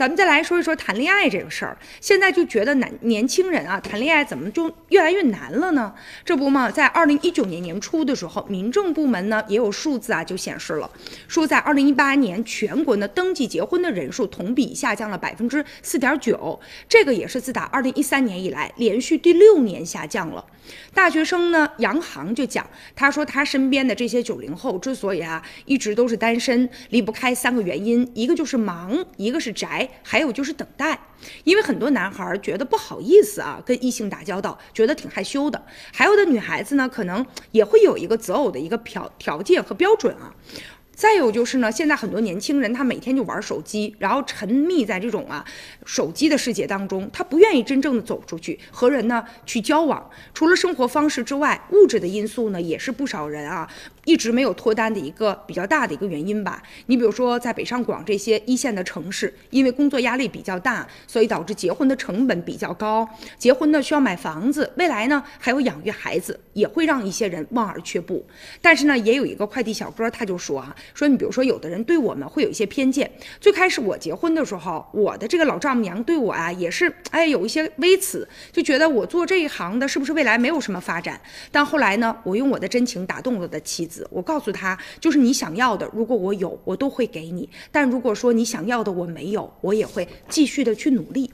咱们再来说一说谈恋爱这个事儿。现在就觉得男年轻人啊谈恋爱怎么就越来越难了呢？这不嘛，在二零一九年年初的时候，民政部门呢也有数字啊就显示了，说在二零一八年全国呢登记结婚的人数同比下降了百分之四点九，这个也是自打二零一三年以来连续第六年下降了。大学生呢，杨航就讲，他说他身边的这些九零后之所以啊一直都是单身，离不开三个原因，一个就是忙，一个是宅，还有就是等待。因为很多男孩觉得不好意思啊，跟异性打交道，觉得挺害羞的；还有的女孩子呢，可能也会有一个择偶的一个条条件和标准啊。再有就是呢，现在很多年轻人他每天就玩手机，然后沉迷在这种啊手机的世界当中，他不愿意真正的走出去和人呢去交往。除了生活方式之外，物质的因素呢也是不少人啊一直没有脱单的一个比较大的一个原因吧。你比如说在北上广这些一线的城市，因为工作压力比较大，所以导致结婚的成本比较高。结婚呢需要买房子，未来呢还有养育孩子，也会让一些人望而却步。但是呢，也有一个快递小哥他就说啊。说你比如说，有的人对我们会有一些偏见。最开始我结婚的时候，我的这个老丈母娘对我啊也是哎有一些微词，就觉得我做这一行的是不是未来没有什么发展？但后来呢，我用我的真情打动了我的妻子，我告诉他，就是你想要的，如果我有，我都会给你；但如果说你想要的我没有，我也会继续的去努力。